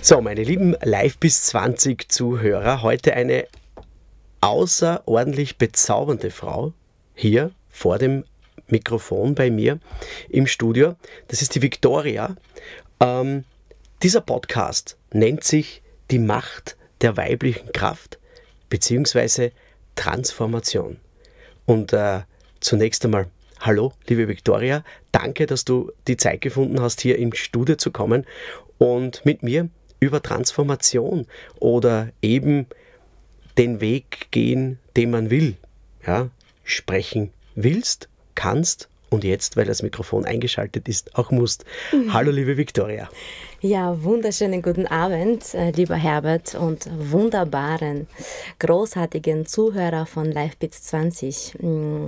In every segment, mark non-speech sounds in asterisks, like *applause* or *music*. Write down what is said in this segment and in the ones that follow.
So, meine lieben Live bis 20 Zuhörer, heute eine außerordentlich bezaubernde Frau hier vor dem Mikrofon bei mir im Studio. Das ist die Victoria. Ähm, dieser Podcast nennt sich Die Macht der weiblichen Kraft bzw. Transformation. Und äh, zunächst einmal, hallo, liebe Victoria, danke, dass du die Zeit gefunden hast, hier im Studio zu kommen und mit mir über Transformation oder eben den Weg gehen, den man will, ja, sprechen willst, kannst und jetzt, weil das Mikrofon eingeschaltet ist, auch musst. Mhm. Hallo, liebe Viktoria. Ja, wunderschönen guten Abend, äh, lieber Herbert und wunderbaren, großartigen Zuhörer von LiveBits 20. Mm,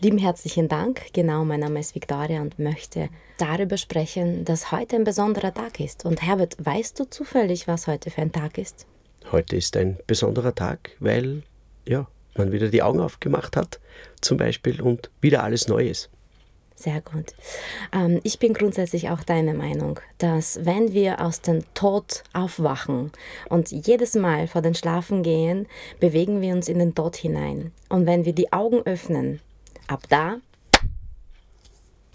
lieben herzlichen Dank. Genau, mein Name ist Viktoria und möchte darüber sprechen, dass heute ein besonderer Tag ist. Und Herbert, weißt du zufällig, was heute für ein Tag ist? Heute ist ein besonderer Tag, weil ja, man wieder die Augen aufgemacht hat, zum Beispiel, und wieder alles neu ist. Sehr gut. Ähm, ich bin grundsätzlich auch deiner Meinung, dass wenn wir aus dem Tod aufwachen und jedes Mal vor den Schlafen gehen, bewegen wir uns in den Tod hinein. Und wenn wir die Augen öffnen, ab da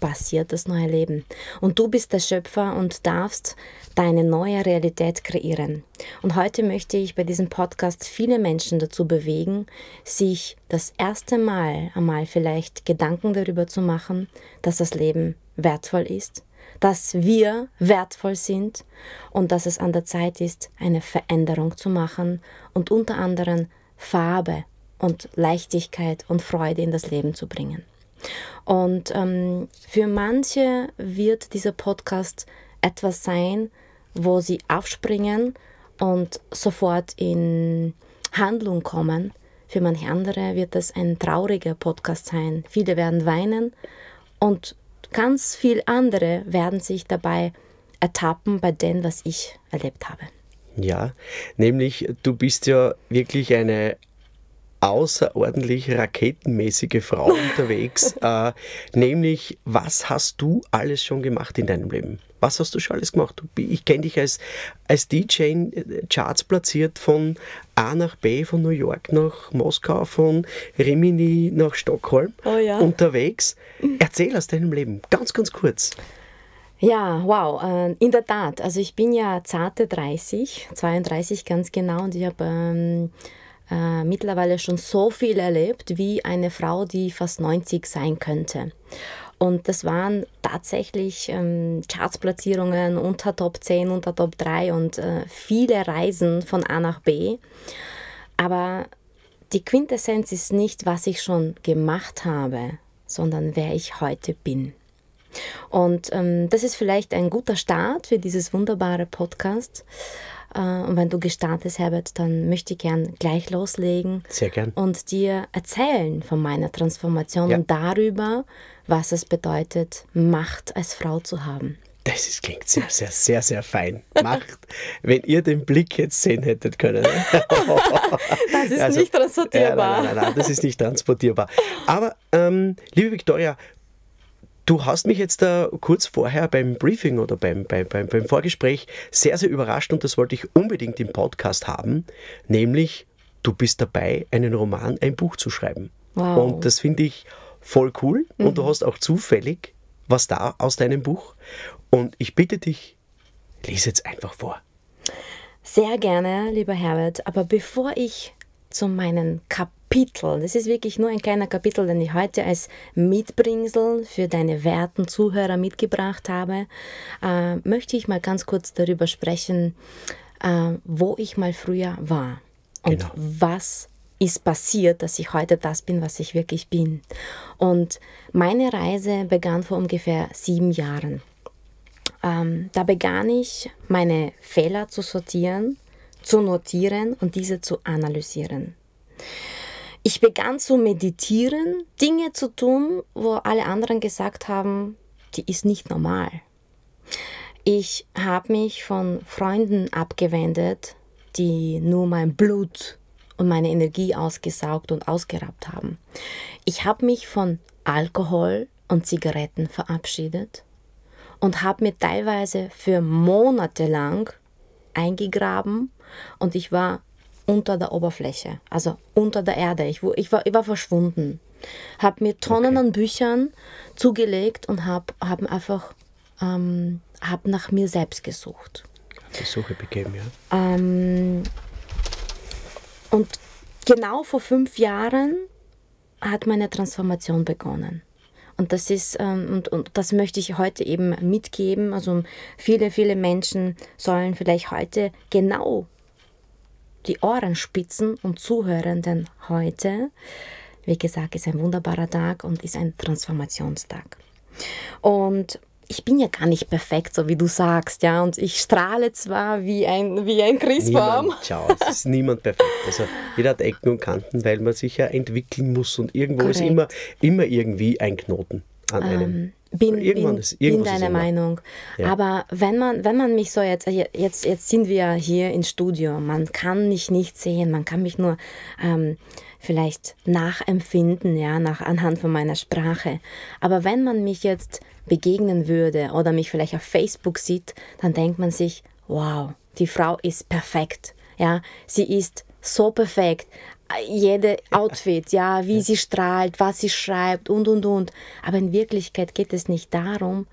passiert das neue Leben. Und du bist der Schöpfer und darfst deine neue Realität kreieren. Und heute möchte ich bei diesem Podcast viele Menschen dazu bewegen, sich das erste Mal einmal vielleicht Gedanken darüber zu machen, dass das Leben wertvoll ist, dass wir wertvoll sind und dass es an der Zeit ist, eine Veränderung zu machen und unter anderem Farbe und Leichtigkeit und Freude in das Leben zu bringen. Und ähm, für manche wird dieser Podcast etwas sein, wo sie aufspringen und sofort in Handlung kommen. Für manche andere wird das ein trauriger Podcast sein. Viele werden weinen und ganz viele andere werden sich dabei ertappen bei dem, was ich erlebt habe. Ja, nämlich du bist ja wirklich eine außerordentlich raketenmäßige Frau *laughs* unterwegs. Äh, nämlich, was hast du alles schon gemacht in deinem Leben? Was hast du schon alles gemacht? Ich kenne dich als, als DJ äh, Charts platziert von A nach B, von New York nach Moskau, von Rimini nach Stockholm oh ja. unterwegs. Erzähl aus deinem Leben, ganz, ganz kurz. Ja, wow, äh, in der Tat. Also ich bin ja zarte 30, 32 ganz genau und ich habe ähm, äh, mittlerweile schon so viel erlebt wie eine Frau, die fast 90 sein könnte. Und das waren tatsächlich ähm, Chartsplatzierungen unter Top 10, unter Top 3 und äh, viele Reisen von A nach B. Aber die Quintessenz ist nicht, was ich schon gemacht habe, sondern wer ich heute bin. Und ähm, das ist vielleicht ein guter Start für dieses wunderbare Podcast. Äh, und wenn du gestartet, Herbert, dann möchte ich gern gleich loslegen. Sehr gern. Und dir erzählen von meiner Transformation ja. und darüber, was es bedeutet, Macht als Frau zu haben. Das ist, klingt sehr, sehr, sehr, sehr fein. Macht, wenn ihr den Blick jetzt sehen hättet können. *laughs* das ist also, nicht transportierbar. Ja, nein, nein, nein, das ist nicht transportierbar. Aber, ähm, liebe Victoria, Du hast mich jetzt da kurz vorher beim Briefing oder beim, beim, beim, beim Vorgespräch sehr, sehr überrascht und das wollte ich unbedingt im Podcast haben, nämlich du bist dabei, einen Roman, ein Buch zu schreiben. Wow. Und das finde ich voll cool mhm. und du mhm. hast auch zufällig was da aus deinem Buch. Und ich bitte dich, lies jetzt einfach vor. Sehr gerne, lieber Herbert. Aber bevor ich zu meinen Kapitel, das ist wirklich nur ein kleiner Kapitel, den ich heute als Mitbringsel für deine werten Zuhörer mitgebracht habe, äh, möchte ich mal ganz kurz darüber sprechen, äh, wo ich mal früher war und genau. was ist passiert, dass ich heute das bin, was ich wirklich bin. Und meine Reise begann vor ungefähr sieben Jahren. ähm, da begann ich, meine Fehler zu sortieren, zu notieren und diese zu analysieren. Ich begann zu meditieren, Dinge zu tun, wo alle anderen gesagt haben, die ist nicht normal. Ich habe mich von Freunden abgewendet, die nur mein Blut und meine Energie ausgesaugt und ausgeraubt haben. Ich habe mich von Alkohol und Zigaretten verabschiedet und habe mir teilweise für Monate lang eingegraben und ich war unter der Oberfläche, also unter der Erde. Ich, ich, war, ich war verschwunden. Habe mir Tonnen okay. an Büchern zugelegt und habe hab einfach ähm, hab nach mir selbst gesucht. Die Suche begeben, ja. Ähm, und genau vor fünf Jahren hat meine Transformation begonnen. Und das ist, ähm, und, und das möchte ich heute eben mitgeben. Also viele, viele Menschen sollen vielleicht heute genau die Ohren spitzen und zuhören, denn heute, wie gesagt, ist ein wunderbarer Tag und ist ein Transformationstag. Und ich bin ja gar nicht perfekt, so wie du sagst, ja, und ich strahle zwar wie ein, wie ein Christbaum. Niemand, schau, es ist niemand perfekt. Also jeder hat Ecken und Kanten, weil man sich ja entwickeln muss und irgendwo Korrekt. ist immer, immer irgendwie ein Knoten an einem. Ähm, bin, irgendwann bin, ist, bin deiner Meinung. Ja. Aber wenn man, wenn man mich so jetzt, jetzt, jetzt sind wir hier ins Studio, man kann mich nicht sehen, man kann mich nur ähm, vielleicht nachempfinden, ja, nach, anhand von meiner Sprache. Aber wenn man mich jetzt begegnen würde oder mich vielleicht auf Facebook sieht, dann denkt man sich, wow, die Frau ist perfekt. Ja, sie ist so perfekt. Jede Outfit, ja, wie sie strahlt, was sie schreibt und und und. Aber in Wirklichkeit geht es nicht darum,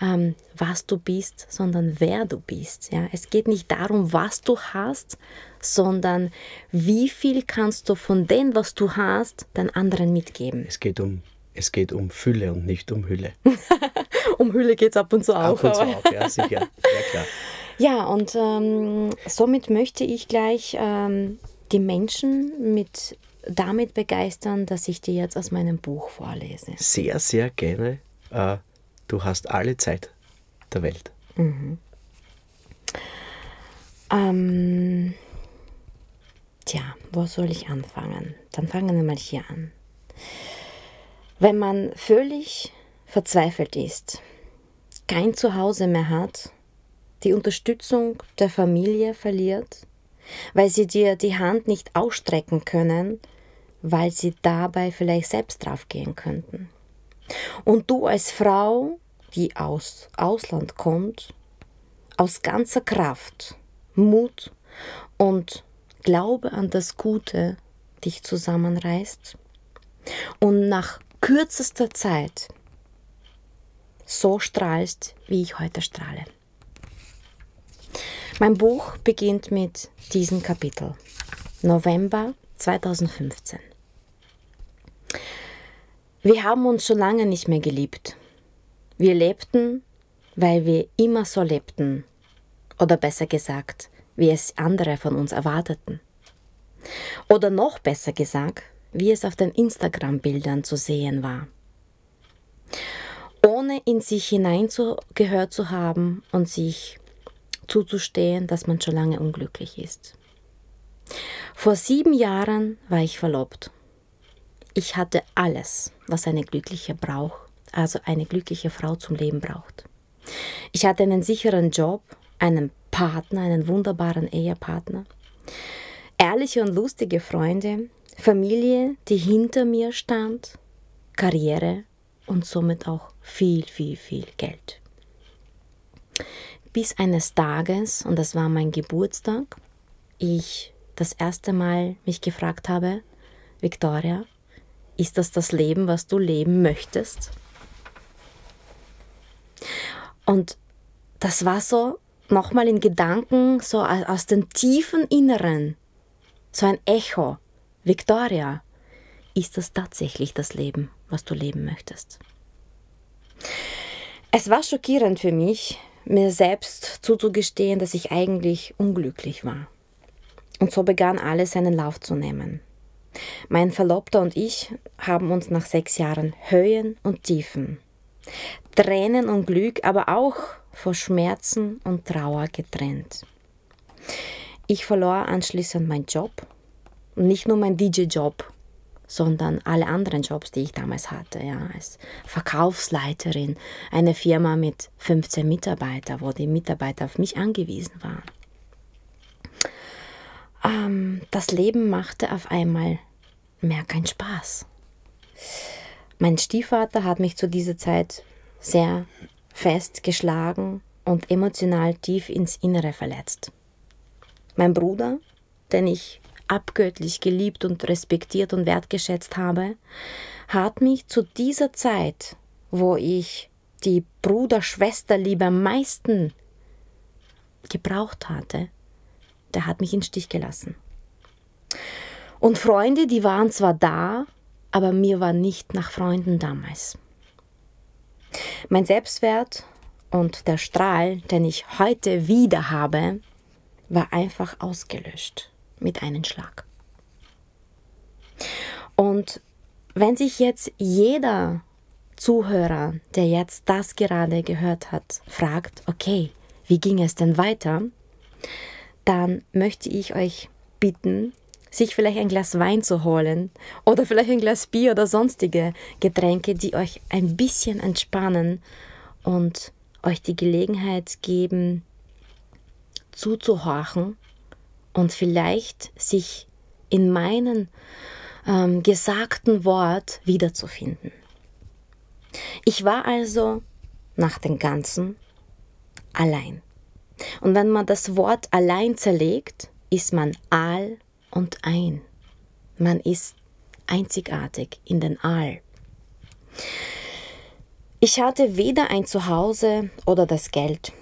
ähm, was du bist, sondern wer du bist. Ja? Es geht nicht darum, was du hast, sondern wie viel kannst du von dem, was du hast, den anderen mitgeben. Es geht um, es geht um Fülle und nicht um Hülle. *laughs* um Hülle geht es ab und zu auch. Ab und zu auch, ja, sicher. Ja, klar. *laughs* Ja, und ähm, somit möchte ich gleich ähm, die Menschen mit damit begeistern, dass ich dir jetzt aus meinem Buch vorlese. Sehr, sehr gerne. Äh, du hast alle Zeit der Welt. Mhm. Ähm, tja, wo soll ich anfangen? Dann fangen wir mal hier an. Wenn man völlig verzweifelt ist, kein Zuhause mehr hat, die Unterstützung der Familie verliert, weil sie dir die Hand nicht ausstrecken können, weil sie dabei vielleicht selbst draufgehen könnten. Und du als Frau, die aus Ausland kommt, aus ganzer Kraft, Mut und Glaube an das Gute dich zusammenreißt und nach kürzester Zeit so strahlst, wie ich heute strahle. Mein Buch beginnt mit diesem Kapitel. November 2015. Wir haben uns schon lange nicht mehr geliebt. Wir lebten, weil wir immer so lebten. Oder besser gesagt, wie es andere von uns erwarteten. Oder noch besser gesagt, wie es auf den Instagram-Bildern zu sehen war. Ohne in sich hineingehört zu haben und sich zuzustehen, dass man schon lange unglücklich ist. Vor sieben Jahren war ich verlobt. Ich hatte alles, was eine glückliche braucht, also eine glückliche Frau zum Leben braucht. Ich hatte einen sicheren Job, einen Partner, einen wunderbaren Ehepartner, ehrliche und lustige Freunde, Familie, die hinter mir stand, Karriere und somit auch viel, viel, viel Geld. Bis eines Tages, und das war mein Geburtstag, ich das erste Mal mich gefragt habe, Victoria, ist das das Leben, was du leben möchtest? Und das war so nochmal in Gedanken, so aus dem tiefen Inneren, so ein Echo. Victoria, ist das tatsächlich das Leben, was du leben möchtest? Es war schockierend für mich, mir selbst zuzugestehen, dass ich eigentlich unglücklich war. Und so begann alles seinen Lauf zu nehmen. Mein Verlobter und ich haben uns nach sechs Jahren Höhen und Tiefen, Tränen und Glück, aber auch vor Schmerzen und Trauer getrennt. Ich verlor anschließend meinen Job, nicht nur meinen DJ-Job, sondern alle anderen Jobs, die ich damals hatte, ja, als Verkaufsleiterin, eine Firma mit 15 Mitarbeitern, wo die Mitarbeiter auf mich angewiesen waren. Ähm, das Leben machte auf einmal mehr keinen Spaß. Mein Stiefvater hat mich zu dieser Zeit sehr fest geschlagen und emotional tief ins Innere verletzt. Mein Bruder, den ich abgöttlich geliebt und respektiert und wertgeschätzt habe, hat mich zu dieser Zeit, wo ich die Bruder-Schwester-Liebe am meisten gebraucht hatte, der hat mich in Stich gelassen. Und Freunde, die waren zwar da, aber mir war nicht nach Freunden damals. Mein Selbstwert und der Strahl, den ich heute wieder habe, war einfach ausgelöscht mit einem Schlag. Und wenn sich jetzt jeder Zuhörer, der jetzt das gerade gehört hat, fragt, okay, wie ging es denn weiter, dann möchte ich euch bitten, sich vielleicht ein Glas Wein zu holen oder vielleicht ein Glas Bier oder sonstige Getränke, die euch ein bisschen entspannen und euch die Gelegenheit geben, zuzuhorchen und vielleicht sich in meinem ähm, gesagten Wort wiederzufinden. Ich war also nach dem Ganzen allein. Und wenn man das Wort allein zerlegt, ist man all und ein. Man ist einzigartig in den All. Ich hatte weder ein Zuhause oder das Geld.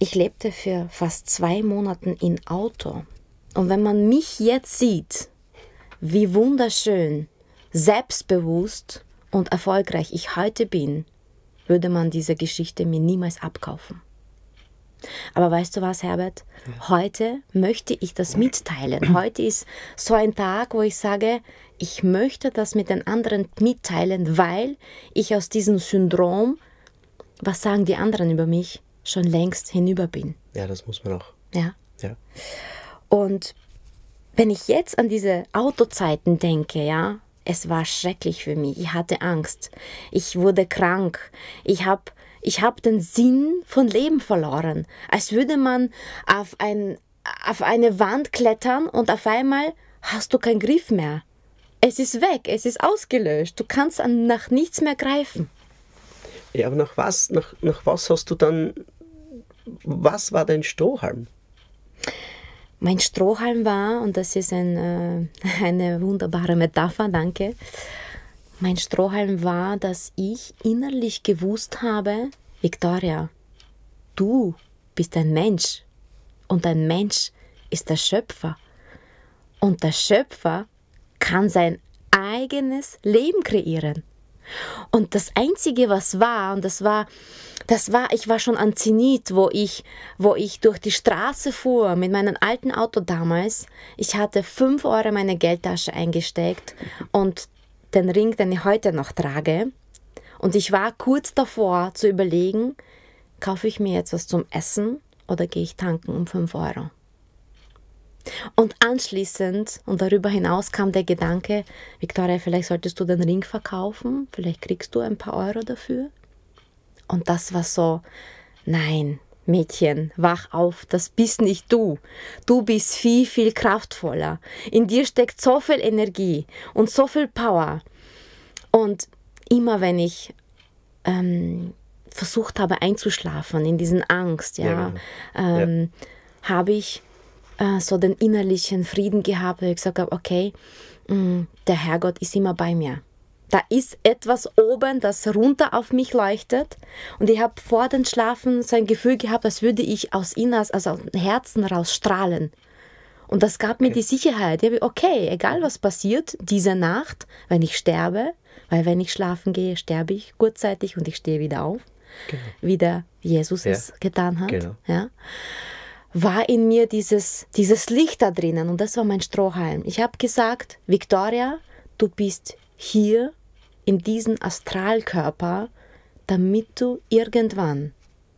Ich lebte für fast zwei Monate in Auto. Und wenn man mich jetzt sieht, wie wunderschön, selbstbewusst und erfolgreich ich heute bin, würde man diese Geschichte mir niemals abkaufen. Aber weißt du was, Herbert? Heute möchte ich das mitteilen. Heute ist so ein Tag, wo ich sage, ich möchte das mit den anderen mitteilen, weil ich aus diesem Syndrom, was sagen die anderen über mich, schon längst hinüber bin. Ja, das muss man auch. Ja. Ja. Und wenn ich jetzt an diese Autozeiten denke, ja, es war schrecklich für mich. Ich hatte Angst. Ich wurde krank. Ich habe ich habe den Sinn von Leben verloren. Als würde man auf, ein, auf eine Wand klettern und auf einmal hast du keinen Griff mehr. Es ist weg, es ist ausgelöscht. Du kannst nach nichts mehr greifen. Ja, aber nach was, nach, nach was hast du dann, was war dein Strohhalm? Mein Strohhalm war, und das ist ein, äh, *laughs* eine wunderbare Metapher, danke, mein Strohhalm war, dass ich innerlich gewusst habe, Victoria, du bist ein Mensch und ein Mensch ist der Schöpfer. Und der Schöpfer kann sein eigenes Leben kreieren. Und das Einzige, was war, und das war, das war, ich war schon an Zenit, wo ich, wo ich durch die Straße fuhr mit meinem alten Auto damals. Ich hatte fünf Euro in meine Geldtasche eingesteckt und den Ring, den ich heute noch trage. Und ich war kurz davor zu überlegen, kaufe ich mir jetzt was zum Essen oder gehe ich tanken um 5 Euro. Und anschließend und darüber hinaus kam der Gedanke, Victoria, vielleicht solltest du den Ring verkaufen, vielleicht kriegst du ein paar Euro dafür. Und das war so, nein, Mädchen, wach auf, das bist nicht du. Du bist viel, viel kraftvoller. In dir steckt so viel Energie und so viel Power. Und immer wenn ich ähm, versucht habe einzuschlafen in diesen Angst, ja, ja, genau. ähm, ja. habe ich äh, so den innerlichen Frieden gehabt, weil ich gesagt habe, okay, mh, mm, der Herrgott ist immer bei mir. Da ist etwas oben, das runter auf mich leuchtet. Und ich habe vor dem Schlafen so ein Gefühl gehabt, als würde ich aus Innas, also aus dem Herzen raus strahlen. Und das gab mir die Sicherheit. Ich habe, okay, egal was passiert, diese Nacht, wenn ich sterbe, weil wenn ich schlafen gehe, sterbe ich kurzzeitig und ich stehe wieder auf, genau. wie der Jesus ja. es getan hat. Genau. Ja, war in mir dieses, dieses Licht da drinnen und das war mein Strohhalm. Ich habe gesagt, Victoria, du bist hier in diesem Astralkörper, damit du irgendwann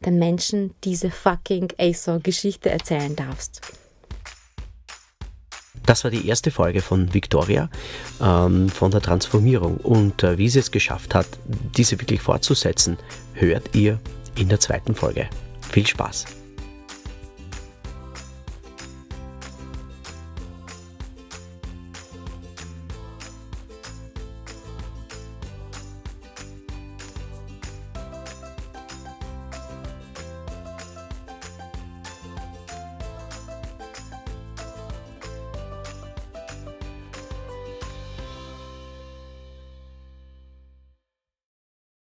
den Menschen diese fucking ASO-Geschichte erzählen darfst. Das war die erste Folge von Victoria ähm, von der Transformierung und äh, wie sie es geschafft hat, diese wirklich fortzusetzen, hört ihr in der zweiten Folge. Viel Spaß!